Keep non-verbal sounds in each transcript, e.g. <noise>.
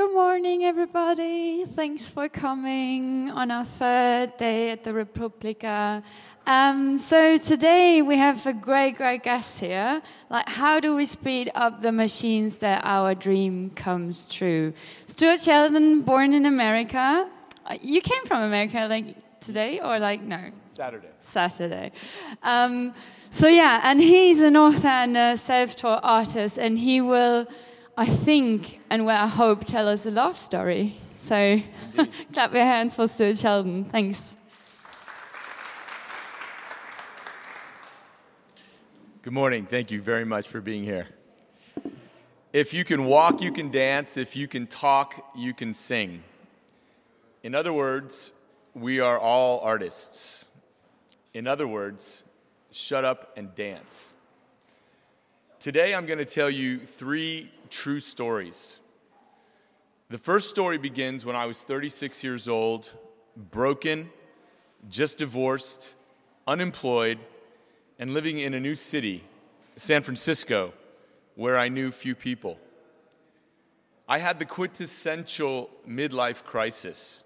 Good morning, everybody. Thanks for coming on our third day at the Republica. Um, so today we have a great, great guest here. Like, how do we speed up the machines that our dream comes true? Stuart Sheldon, born in America. Uh, You came from America, like today, or like no? Saturday. Saturday. Um, so yeah, and he's an author and a self-taught artist, and he will, I think, and where I hope, tell us a love story. So, <laughs> clap your hands for Stuart Sheldon. Thanks. Good morning. Thank you very much for being here. If you can walk, you can dance. If you can talk, you can sing. In other words, we are all artists. In other words, shut up and dance. Today, I'm going to tell you three true stories. The first story begins when I was 36 years old, broken, just divorced, unemployed, and living in a new city, San Francisco, where I knew few people. I had the quintessential midlife crisis.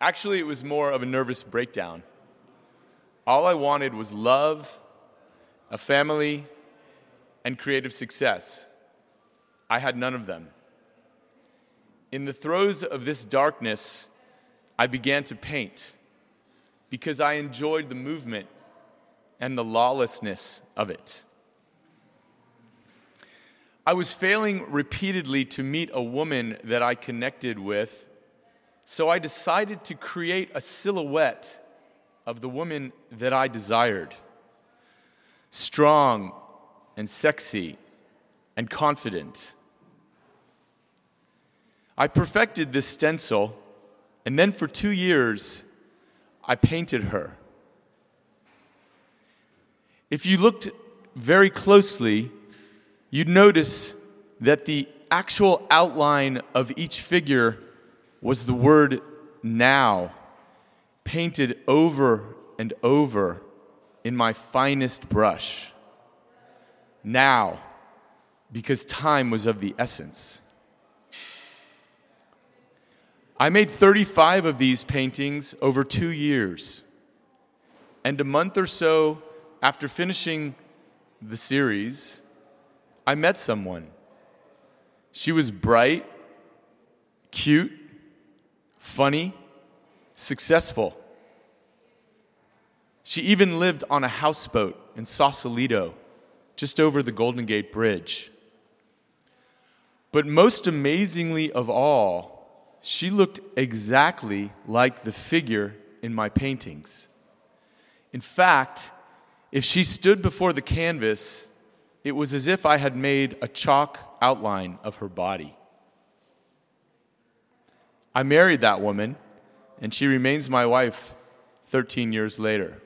Actually, it was more of a nervous breakdown. All I wanted was love, a family, and creative success. I had none of them. In the throes of this darkness, I began to paint because I enjoyed the movement and the lawlessness of it. I was failing repeatedly to meet a woman that I connected with, so I decided to create a silhouette of the woman that I desired strong and sexy and confident. I perfected this stencil, and then for two years, I painted her. If you looked very closely, you'd notice that the actual outline of each figure was the word now, painted over and over in my finest brush. Now, because time was of the essence. I made 35 of these paintings over two years. And a month or so after finishing the series, I met someone. She was bright, cute, funny, successful. She even lived on a houseboat in Sausalito, just over the Golden Gate Bridge. But most amazingly of all, she looked exactly like the figure in my paintings. In fact, if she stood before the canvas, it was as if I had made a chalk outline of her body. I married that woman, and she remains my wife 13 years later.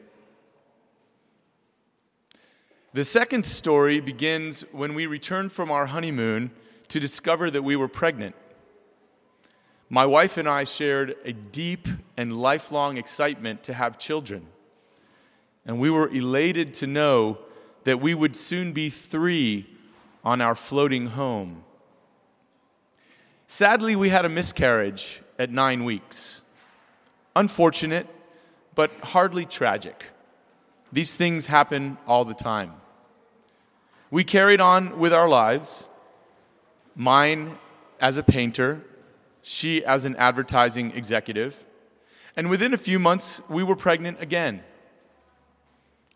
The second story begins when we returned from our honeymoon to discover that we were pregnant. My wife and I shared a deep and lifelong excitement to have children and we were elated to know that we would soon be three on our floating home. Sadly, we had a miscarriage at nine weeks. Unfortunate, but hardly tragic. These things happen all the time. We carried on with our lives, mine as a painter, she as an advertising executive, and within a few months, we were pregnant again.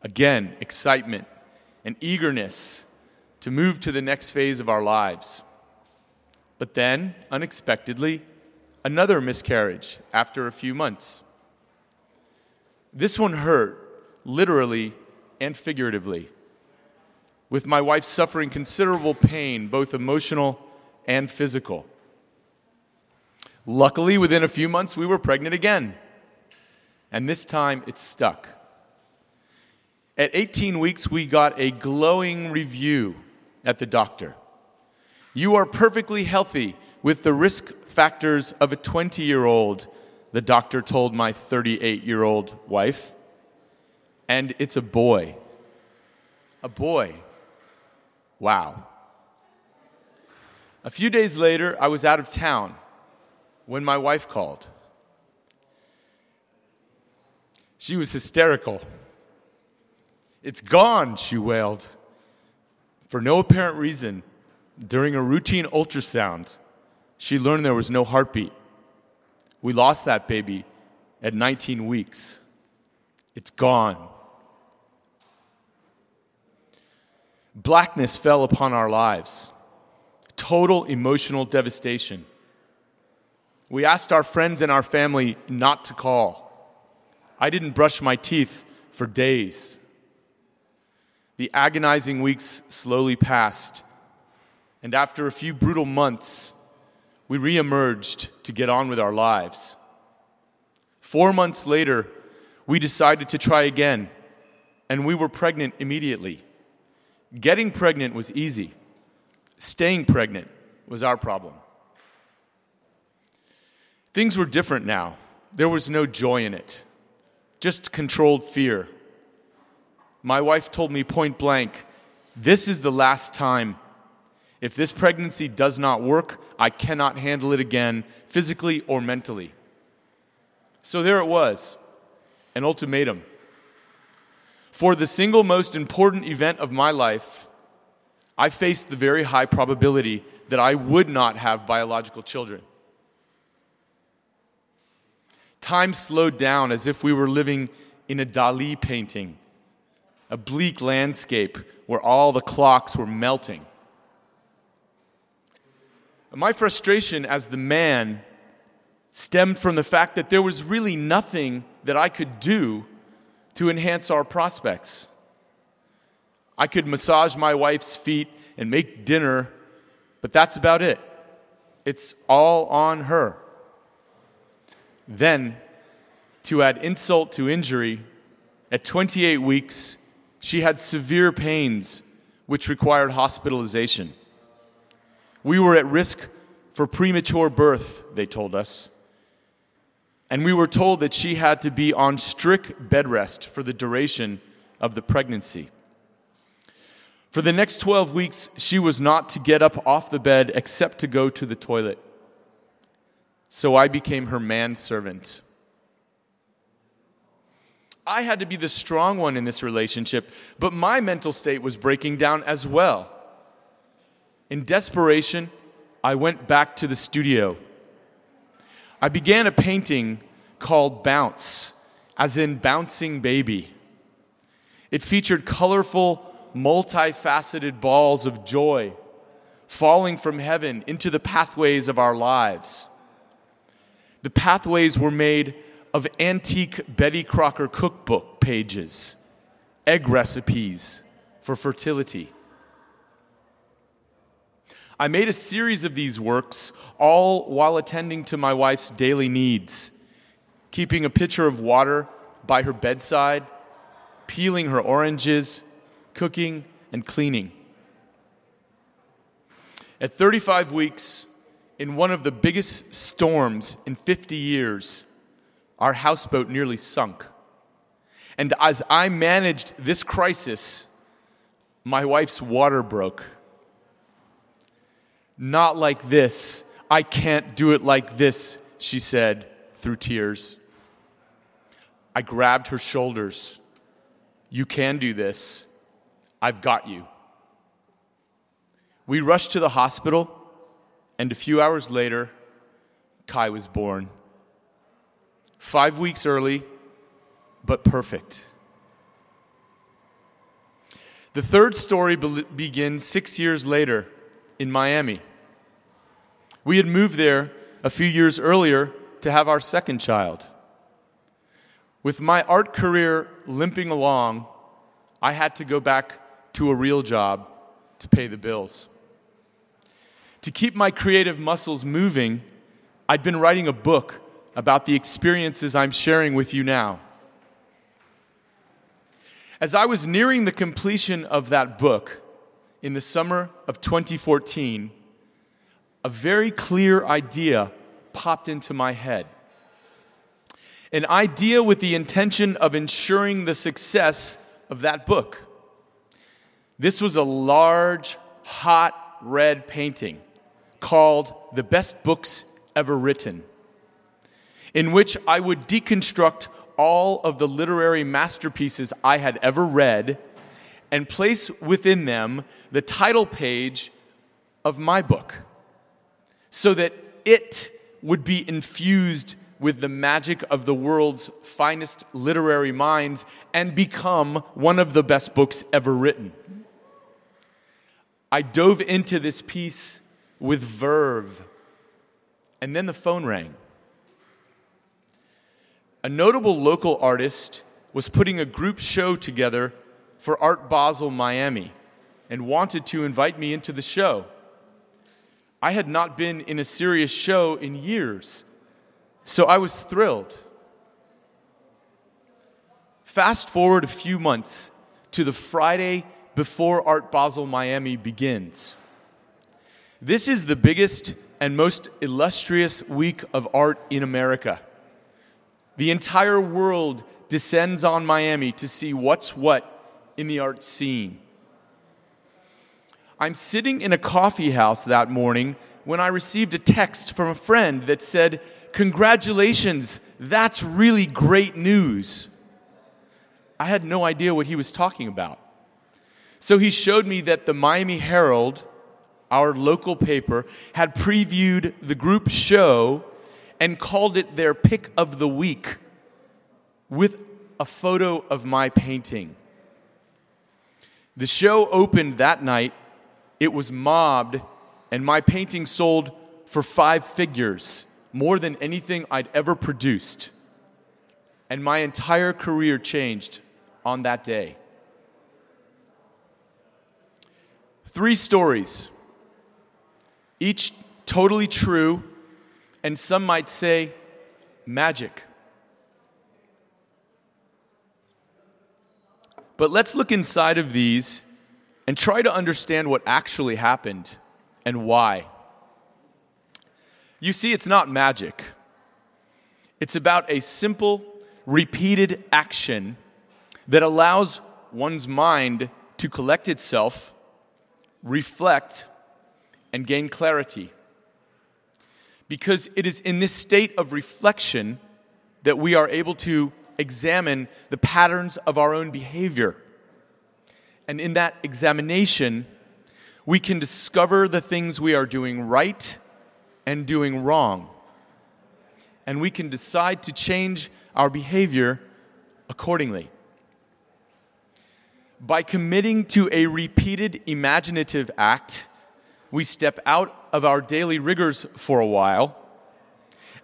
Again, excitement and eagerness to move to the next phase of our lives. But then, unexpectedly, another miscarriage after a few months. This one hurt, literally and figuratively, with my wife suffering considerable pain, both emotional and physical. Luckily, within a few months, we were pregnant again. And this time it stuck. At 18 weeks, we got a glowing review at the doctor. You are perfectly healthy with the risk factors of a 20 year old, the doctor told my 38 year old wife. And it's a boy. A boy. Wow. A few days later, I was out of town when my wife called. She was hysterical. It's gone, she wailed. For no apparent reason, during a routine ultrasound, she learned there was no heartbeat. We lost that baby at 19 weeks. It's gone. Blackness fell upon our lives, total emotional devastation. We asked our friends and our family not to call. I didn't brush my teeth for days. The agonizing weeks slowly passed, and after a few brutal months, we reemerged to get on with our lives. Four months later, we decided to try again, and we were pregnant immediately. Getting pregnant was easy, staying pregnant was our problem. Things were different now. There was no joy in it, just controlled fear. My wife told me point blank this is the last time. If this pregnancy does not work, I cannot handle it again, physically or mentally. So there it was an ultimatum. For the single most important event of my life, I faced the very high probability that I would not have biological children. Time slowed down as if we were living in a Dali painting, a bleak landscape where all the clocks were melting. My frustration as the man stemmed from the fact that there was really nothing that I could do to enhance our prospects. I could massage my wife's feet and make dinner, but that's about it. It's all on her. Then, to add insult to injury, at 28 weeks, she had severe pains which required hospitalization. We were at risk for premature birth, they told us. And we were told that she had to be on strict bed rest for the duration of the pregnancy. For the next 12 weeks, she was not to get up off the bed except to go to the toilet. So I became her manservant. I had to be the strong one in this relationship, but my mental state was breaking down as well. In desperation, I went back to the studio. I began a painting called Bounce, as in Bouncing Baby. It featured colorful, multifaceted balls of joy falling from heaven into the pathways of our lives. The pathways were made of antique Betty Crocker cookbook pages, egg recipes for fertility. I made a series of these works, all while attending to my wife's daily needs, keeping a pitcher of water by her bedside, peeling her oranges, cooking, and cleaning. At 35 weeks, in one of the biggest storms in 50 years, our houseboat nearly sunk. And as I managed this crisis, my wife's water broke. Not like this. I can't do it like this, she said through tears. I grabbed her shoulders. You can do this. I've got you. We rushed to the hospital, and a few hours later, Kai was born. Five weeks early, but perfect. The third story be- begins six years later in Miami. We had moved there a few years earlier to have our second child. With my art career limping along, I had to go back to a real job to pay the bills. To keep my creative muscles moving, I'd been writing a book about the experiences I'm sharing with you now. As I was nearing the completion of that book in the summer of 2014, a very clear idea popped into my head. An idea with the intention of ensuring the success of that book. This was a large, hot red painting called The Best Books Ever Written, in which I would deconstruct all of the literary masterpieces I had ever read and place within them the title page of my book so that it would be infused with the magic of the world's finest literary minds and become one of the best books ever written. I dove into this piece with verve, and then the phone rang. A notable local artist was putting a group show together for Art Basel Miami and wanted to invite me into the show. I had not been in a serious show in years, so I was thrilled. Fast forward a few months to the Friday before Art Basel Miami begins. This is the biggest and most illustrious week of art in America. The entire world descends on Miami to see what's what in the art scene. I'm sitting in a coffee house that morning when I received a text from a friend that said, Congratulations, that's really great news. I had no idea what he was talking about. So he showed me that the Miami Herald, our local paper, had previewed the group show and called it their pick of the week with a photo of my painting. The show opened that night, it was mobbed, and my painting sold for five figures, more than anything I'd ever produced. And my entire career changed on that day. Three stories, each totally true, and some might say magic. But let's look inside of these and try to understand what actually happened and why. You see, it's not magic, it's about a simple, repeated action that allows one's mind to collect itself, reflect, and gain clarity. Because it is in this state of reflection that we are able to examine the patterns of our own behavior. And in that examination, we can discover the things we are doing right and doing wrong. And we can decide to change our behavior accordingly. By committing to a repeated imaginative act, we step out of our daily rigors for a while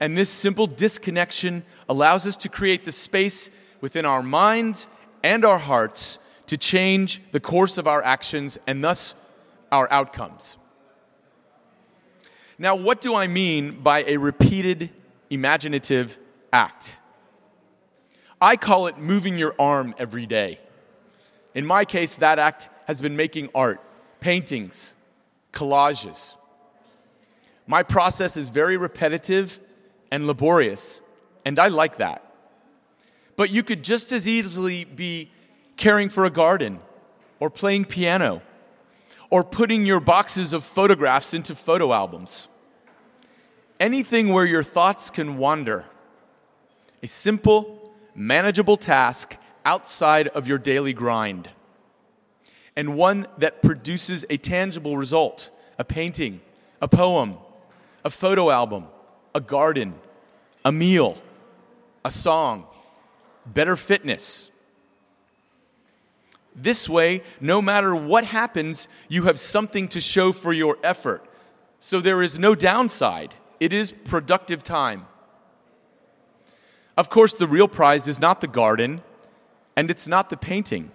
and this simple disconnection allows us to create the space within our minds and our hearts to change the course of our actions and thus our outcomes. Now, what do I mean by a repeated imaginative act? I call it moving your arm every day. In my case, that act has been making art, paintings, collages. My process is very repetitive and laborious, and I like that. But you could just as easily be caring for a garden, or playing piano, or putting your boxes of photographs into photo albums. Anything where your thoughts can wander. A simple, manageable task outside of your daily grind. And one that produces a tangible result a painting, a poem, a photo album, a garden, a meal, a song, better fitness. This way, no matter what happens, you have something to show for your effort. So there is no downside. It is productive time. Of course, the real prize is not the garden and it's not the painting,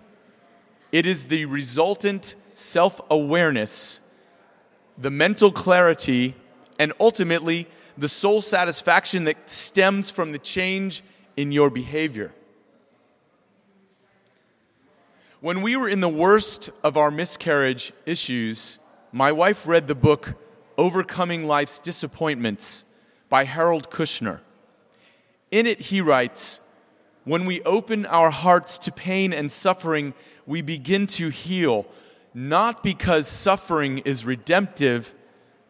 it is the resultant self awareness, the mental clarity, and ultimately the soul satisfaction that stems from the change in your behavior. When we were in the worst of our miscarriage issues, my wife read the book Overcoming Life's Disappointments by Harold Kushner. In it, he writes When we open our hearts to pain and suffering, we begin to heal, not because suffering is redemptive,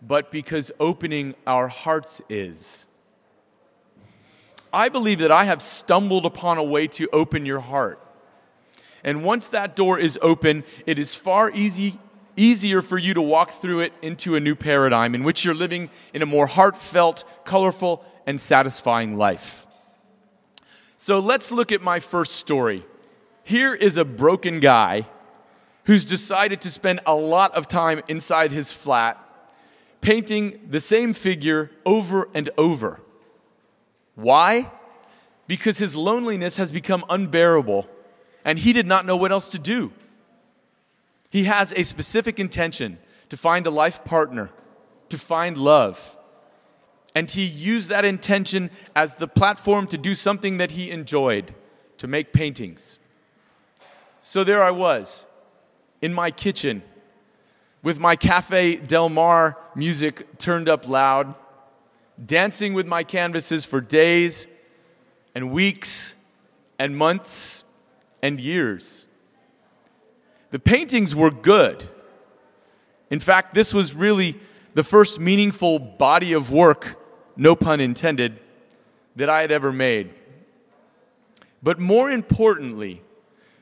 but because opening our hearts is. I believe that I have stumbled upon a way to open your heart. And once that door is open, it is far easy, easier for you to walk through it into a new paradigm in which you're living in a more heartfelt, colorful, and satisfying life. So let's look at my first story. Here is a broken guy who's decided to spend a lot of time inside his flat painting the same figure over and over. Why? Because his loneliness has become unbearable and he did not know what else to do. He has a specific intention to find a life partner, to find love. And he used that intention as the platform to do something that he enjoyed, to make paintings. So there I was, in my kitchen, with my Cafe Del Mar music turned up loud, dancing with my canvases for days and weeks and months and years. The paintings were good. In fact, this was really the first meaningful body of work no pun intended, that I had ever made. But more importantly,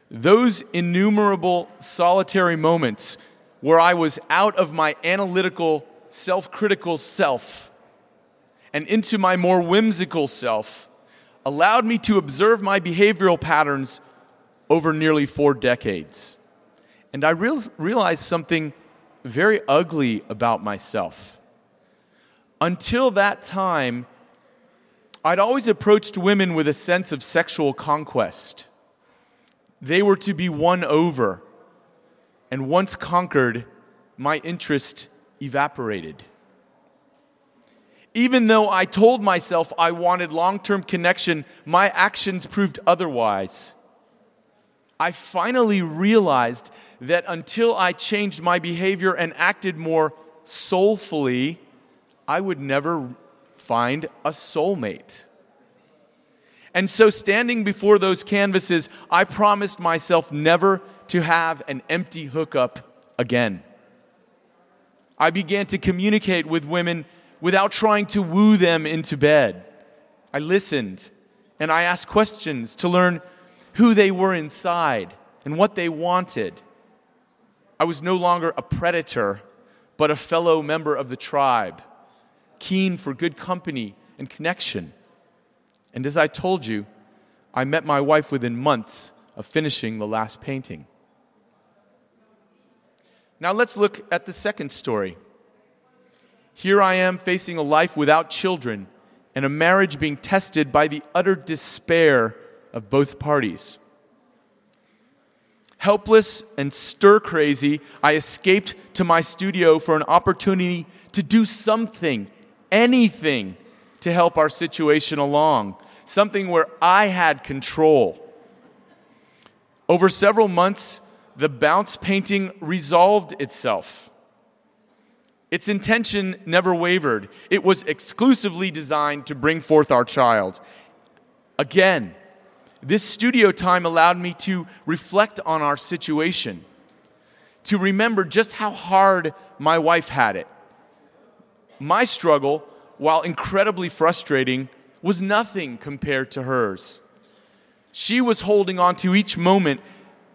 those innumerable solitary moments where I was out of my analytical, self critical self and into my more whimsical self allowed me to observe my behavioral patterns over nearly four decades. And I realized something very ugly about myself. Until that time, I'd always approached women with a sense of sexual conquest. They were to be won over, and once conquered, my interest evaporated. Even though I told myself I wanted long term connection, my actions proved otherwise. I finally realized that until I changed my behavior and acted more soulfully, I would never find a soulmate. And so, standing before those canvases, I promised myself never to have an empty hookup again. I began to communicate with women without trying to woo them into bed. I listened and I asked questions to learn who they were inside and what they wanted. I was no longer a predator, but a fellow member of the tribe keen for good company and connection. And as I told you, I met my wife within months of finishing the last painting. Now let's look at the second story. Here I am facing a life without children and a marriage being tested by the utter despair of both parties. Helpless and stir crazy, I escaped to my studio for an opportunity to do something anything to help our situation along, something where I had control. Over several months, the bounce painting resolved itself. Its intention never wavered. It was exclusively designed to bring forth our child. Again, this studio time allowed me to reflect on our situation, to remember just how hard my wife had it, my struggle, while incredibly frustrating, was nothing compared to hers. She was holding on to each moment,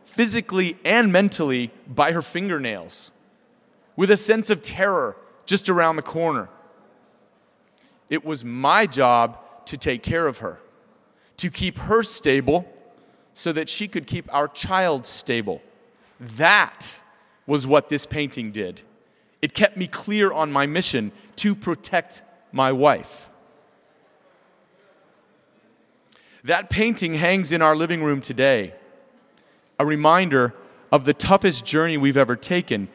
physically and mentally, by her fingernails, with a sense of terror just around the corner. It was my job to take care of her, to keep her stable so that she could keep our child stable. That was what this painting did. It kept me clear on my mission to protect my wife. That painting hangs in our living room today, a reminder of the toughest journey we've ever taken.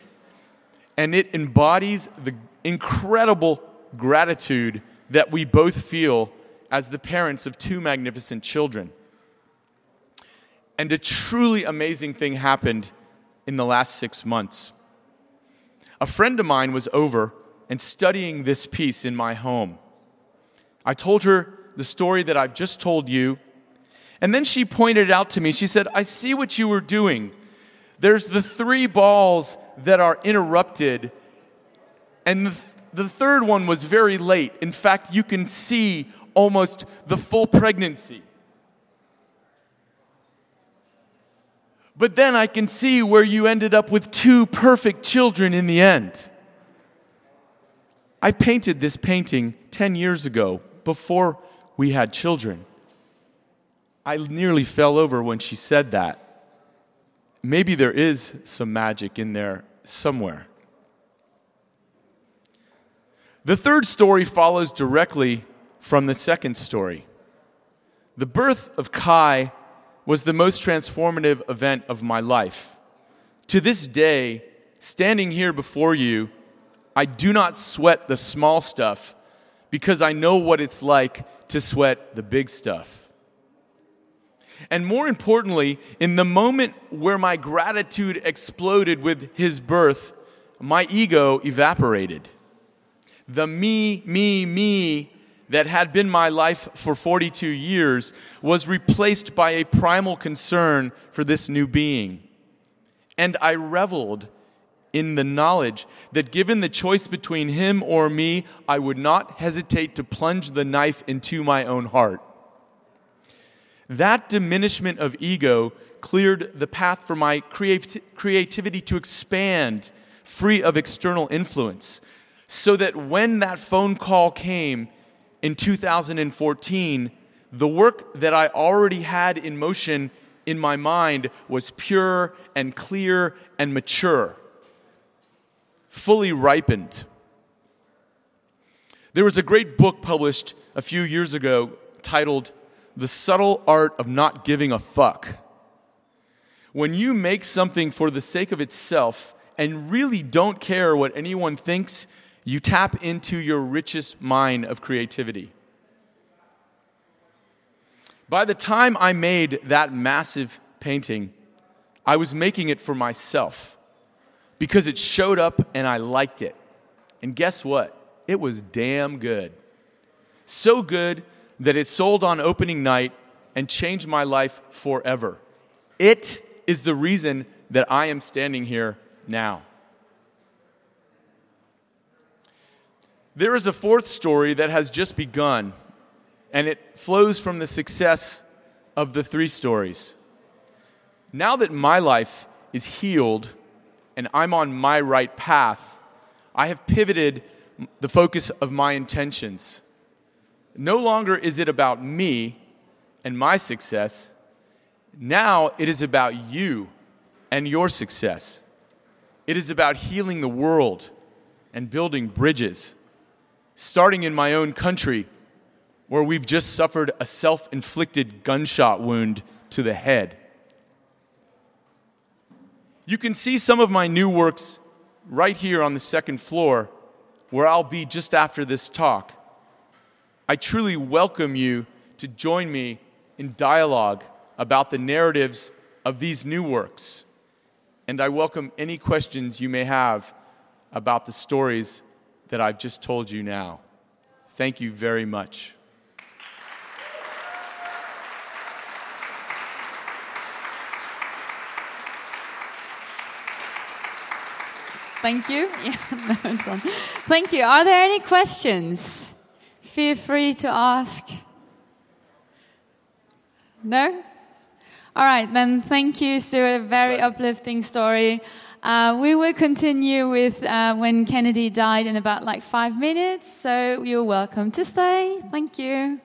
And it embodies the incredible gratitude that we both feel as the parents of two magnificent children. And a truly amazing thing happened in the last six months. A friend of mine was over and studying this piece in my home. I told her the story that I've just told you, and then she pointed it out to me, she said, I see what you were doing. There's the three balls that are interrupted, and the, the third one was very late. In fact, you can see almost the full pregnancy. But then I can see where you ended up with two perfect children in the end. I painted this painting 10 years ago before we had children. I nearly fell over when she said that. Maybe there is some magic in there somewhere. The third story follows directly from the second story. The birth of Kai was the most transformative event of my life. To this day, standing here before you, I do not sweat the small stuff because I know what it's like to sweat the big stuff. And more importantly, in the moment where my gratitude exploded with his birth, my ego evaporated. The me, me, me that had been my life for 42 years was replaced by a primal concern for this new being. And I reveled in the knowledge that given the choice between him or me, I would not hesitate to plunge the knife into my own heart. That diminishment of ego cleared the path for my creativity to expand, free of external influence, so that when that phone call came in 2014, the work that I already had in motion in my mind was pure and clear and mature fully ripened. There was a great book published a few years ago titled The Subtle Art of Not Giving a Fuck. When you make something for the sake of itself and really don't care what anyone thinks, you tap into your richest mine of creativity. By the time I made that massive painting, I was making it for myself because it showed up and I liked it. And guess what? It was damn good. So good that it sold on opening night and changed my life forever. It is the reason that I am standing here now. There is a fourth story that has just begun, and it flows from the success of the three stories. Now that my life is healed and I'm on my right path, I have pivoted the focus of my intentions. No longer is it about me and my success. Now it is about you and your success. It is about healing the world and building bridges, starting in my own country, where we've just suffered a self inflicted gunshot wound to the head. You can see some of my new works right here on the second floor, where I'll be just after this talk. I truly welcome you to join me in dialogue about the narratives of these new works. And I welcome any questions you may have about the stories that I've just told you now. Thank you very much. Thank you. <laughs> Yeah, no, Thank you. Are there any questions? Feel free to ask. No? All right, then thank you, Stuart. A very uplifting story. Uh, we will continue with uh, when Kennedy died in about like five minutes, so you're welcome to stay. Thank you.